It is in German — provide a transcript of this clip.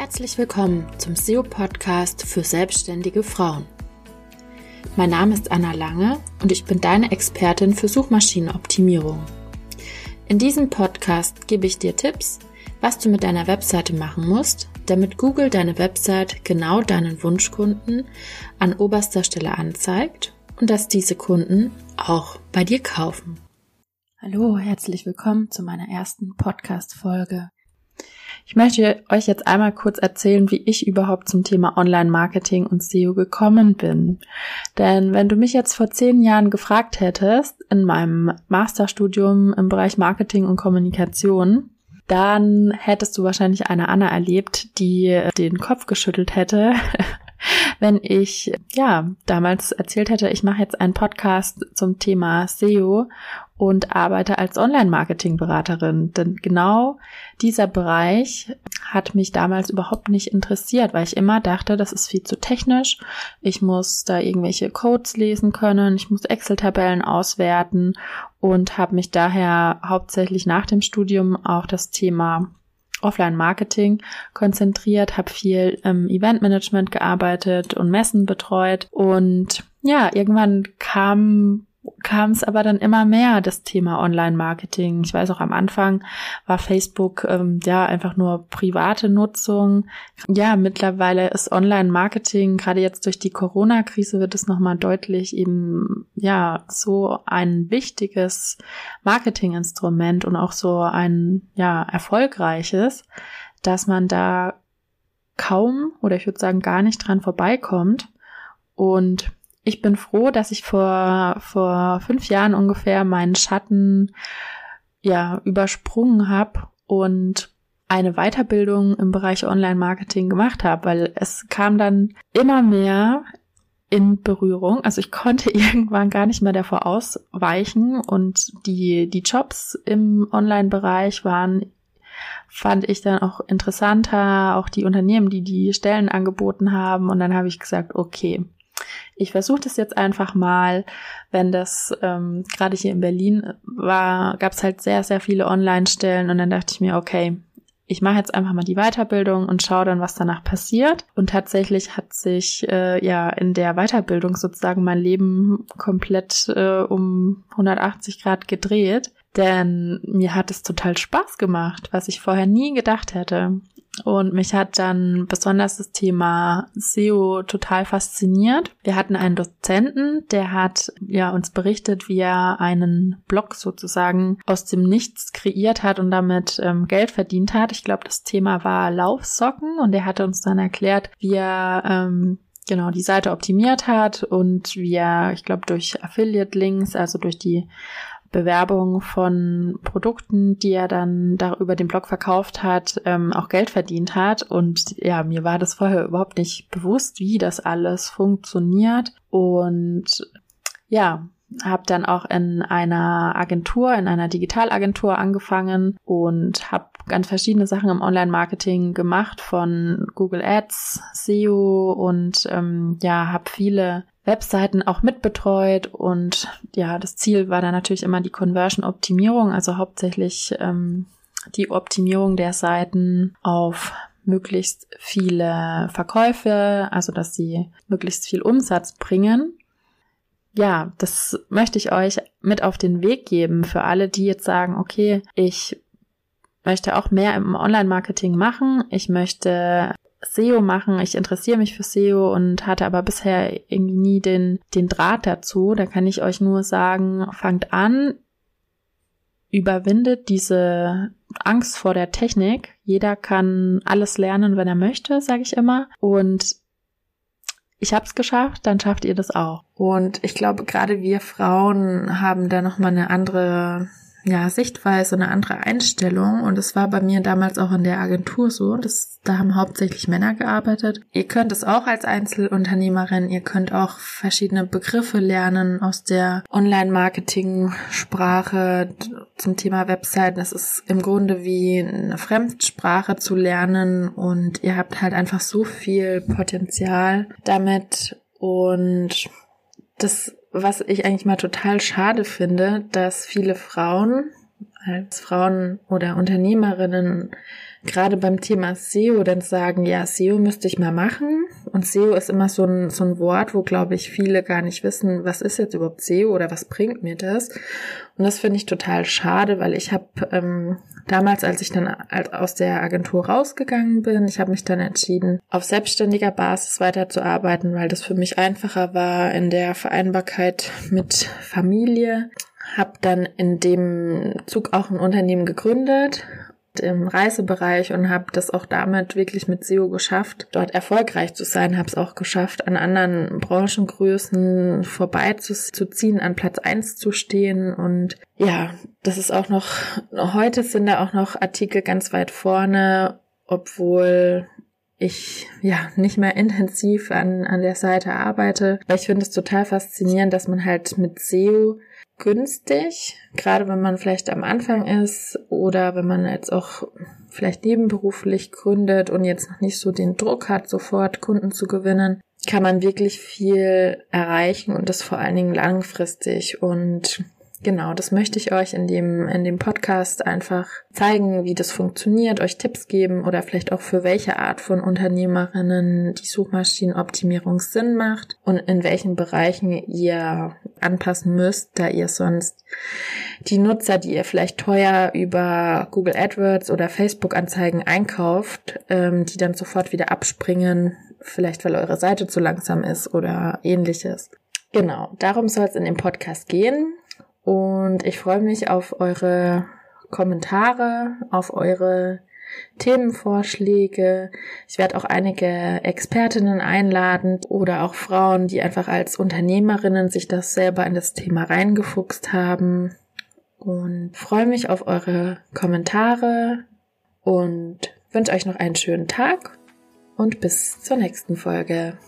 Herzlich willkommen zum SEO-Podcast für selbstständige Frauen. Mein Name ist Anna Lange und ich bin deine Expertin für Suchmaschinenoptimierung. In diesem Podcast gebe ich dir Tipps, was du mit deiner Webseite machen musst, damit Google deine Website genau deinen Wunschkunden an oberster Stelle anzeigt und dass diese Kunden auch bei dir kaufen. Hallo, herzlich willkommen zu meiner ersten Podcast-Folge. Ich möchte euch jetzt einmal kurz erzählen, wie ich überhaupt zum Thema Online-Marketing und SEO gekommen bin. Denn wenn du mich jetzt vor zehn Jahren gefragt hättest, in meinem Masterstudium im Bereich Marketing und Kommunikation, dann hättest du wahrscheinlich eine Anna erlebt, die den Kopf geschüttelt hätte, wenn ich ja damals erzählt hätte, ich mache jetzt einen Podcast zum Thema SEO und arbeite als Online-Marketing-Beraterin. Denn genau dieser Bereich hat mich damals überhaupt nicht interessiert, weil ich immer dachte, das ist viel zu technisch. Ich muss da irgendwelche Codes lesen können, ich muss Excel-Tabellen auswerten und habe mich daher hauptsächlich nach dem Studium auf das Thema Offline-Marketing konzentriert, habe viel im Event-Management gearbeitet und Messen betreut. Und ja, irgendwann kam kam es aber dann immer mehr, das Thema Online-Marketing. Ich weiß auch am Anfang war Facebook ähm, ja einfach nur private Nutzung. Ja, mittlerweile ist Online-Marketing, gerade jetzt durch die Corona-Krise wird es nochmal deutlich eben, ja, so ein wichtiges Marketinginstrument und auch so ein, ja, erfolgreiches, dass man da kaum oder ich würde sagen gar nicht dran vorbeikommt. Und ich bin froh, dass ich vor, vor fünf Jahren ungefähr meinen Schatten ja übersprungen habe und eine Weiterbildung im Bereich Online-Marketing gemacht habe, weil es kam dann immer mehr in Berührung. Also ich konnte irgendwann gar nicht mehr davor ausweichen und die, die Jobs im Online-Bereich waren, fand ich dann auch interessanter, auch die Unternehmen, die die Stellen angeboten haben. Und dann habe ich gesagt, okay, ich versuche das jetzt einfach mal, wenn das ähm, gerade hier in Berlin war, gab es halt sehr, sehr viele Online-Stellen und dann dachte ich mir, okay, ich mache jetzt einfach mal die Weiterbildung und schaue dann, was danach passiert. Und tatsächlich hat sich äh, ja in der Weiterbildung sozusagen mein Leben komplett äh, um 180 Grad gedreht. Denn mir hat es total Spaß gemacht, was ich vorher nie gedacht hätte. Und mich hat dann besonders das Thema SEO total fasziniert. Wir hatten einen Dozenten, der hat ja uns berichtet, wie er einen Blog sozusagen aus dem Nichts kreiert hat und damit ähm, Geld verdient hat. Ich glaube, das Thema war Laufsocken und er hatte uns dann erklärt, wie er ähm, genau die Seite optimiert hat und wie er, ich glaube, durch Affiliate-Links, also durch die Bewerbung von Produkten, die er dann darüber den Blog verkauft hat, ähm, auch Geld verdient hat. Und ja, mir war das vorher überhaupt nicht bewusst, wie das alles funktioniert. Und ja, habe dann auch in einer Agentur, in einer Digitalagentur angefangen und habe ganz verschiedene Sachen im Online-Marketing gemacht, von Google Ads, SEO und ähm, ja, habe viele Webseiten auch mitbetreut und ja, das Ziel war dann natürlich immer die Conversion-Optimierung, also hauptsächlich ähm, die Optimierung der Seiten auf möglichst viele Verkäufe, also dass sie möglichst viel Umsatz bringen. Ja, das möchte ich euch mit auf den Weg geben für alle, die jetzt sagen, okay, ich möchte auch mehr im Online-Marketing machen. Ich möchte SEO machen. Ich interessiere mich für SEO und hatte aber bisher irgendwie nie den, den Draht dazu. Da kann ich euch nur sagen, fangt an, überwindet diese Angst vor der Technik. Jeder kann alles lernen, wenn er möchte, sage ich immer. Und ich habe es geschafft, dann schafft ihr das auch. Und ich glaube, gerade wir Frauen haben da noch mal eine andere ja, Sichtweise, eine andere Einstellung. Und es war bei mir damals auch in der Agentur so. Das, da haben hauptsächlich Männer gearbeitet. Ihr könnt es auch als Einzelunternehmerin. Ihr könnt auch verschiedene Begriffe lernen aus der Online-Marketing-Sprache zum Thema Webseiten. Es ist im Grunde wie eine Fremdsprache zu lernen und ihr habt halt einfach so viel Potenzial damit und das was ich eigentlich mal total schade finde, dass viele Frauen als Frauen oder Unternehmerinnen gerade beim Thema SEO dann sagen, ja, SEO müsste ich mal machen. Und SEO ist immer so ein, so ein Wort, wo, glaube ich, viele gar nicht wissen, was ist jetzt überhaupt SEO oder was bringt mir das. Und das finde ich total schade, weil ich habe ähm, damals, als ich dann aus der Agentur rausgegangen bin, ich habe mich dann entschieden, auf selbstständiger Basis weiterzuarbeiten, weil das für mich einfacher war in der Vereinbarkeit mit Familie habe dann in dem Zug auch ein Unternehmen gegründet im Reisebereich und habe das auch damit wirklich mit SEO geschafft, dort erfolgreich zu sein, habe es auch geschafft, an anderen Branchengrößen vorbeizuziehen, an Platz eins zu stehen. Und ja, das ist auch noch, heute sind da auch noch Artikel ganz weit vorne, obwohl ich ja nicht mehr intensiv an, an der Seite arbeite, weil ich finde es total faszinierend, dass man halt mit SEO günstig, gerade wenn man vielleicht am Anfang ist oder wenn man jetzt auch vielleicht nebenberuflich gründet und jetzt noch nicht so den Druck hat, sofort Kunden zu gewinnen, kann man wirklich viel erreichen und das vor allen Dingen langfristig. Und Genau, das möchte ich euch in dem, in dem Podcast einfach zeigen, wie das funktioniert, euch Tipps geben oder vielleicht auch für welche Art von Unternehmerinnen die Suchmaschinenoptimierung Sinn macht und in welchen Bereichen ihr anpassen müsst, da ihr sonst die Nutzer, die ihr vielleicht teuer über Google AdWords oder Facebook Anzeigen einkauft, ähm, die dann sofort wieder abspringen, vielleicht weil eure Seite zu langsam ist oder ähnliches. Genau, darum soll es in dem Podcast gehen. Und ich freue mich auf eure Kommentare, auf eure Themenvorschläge. Ich werde auch einige Expertinnen einladen oder auch Frauen, die einfach als Unternehmerinnen sich das selber in das Thema reingefuchst haben. Und freue mich auf eure Kommentare und wünsche euch noch einen schönen Tag und bis zur nächsten Folge.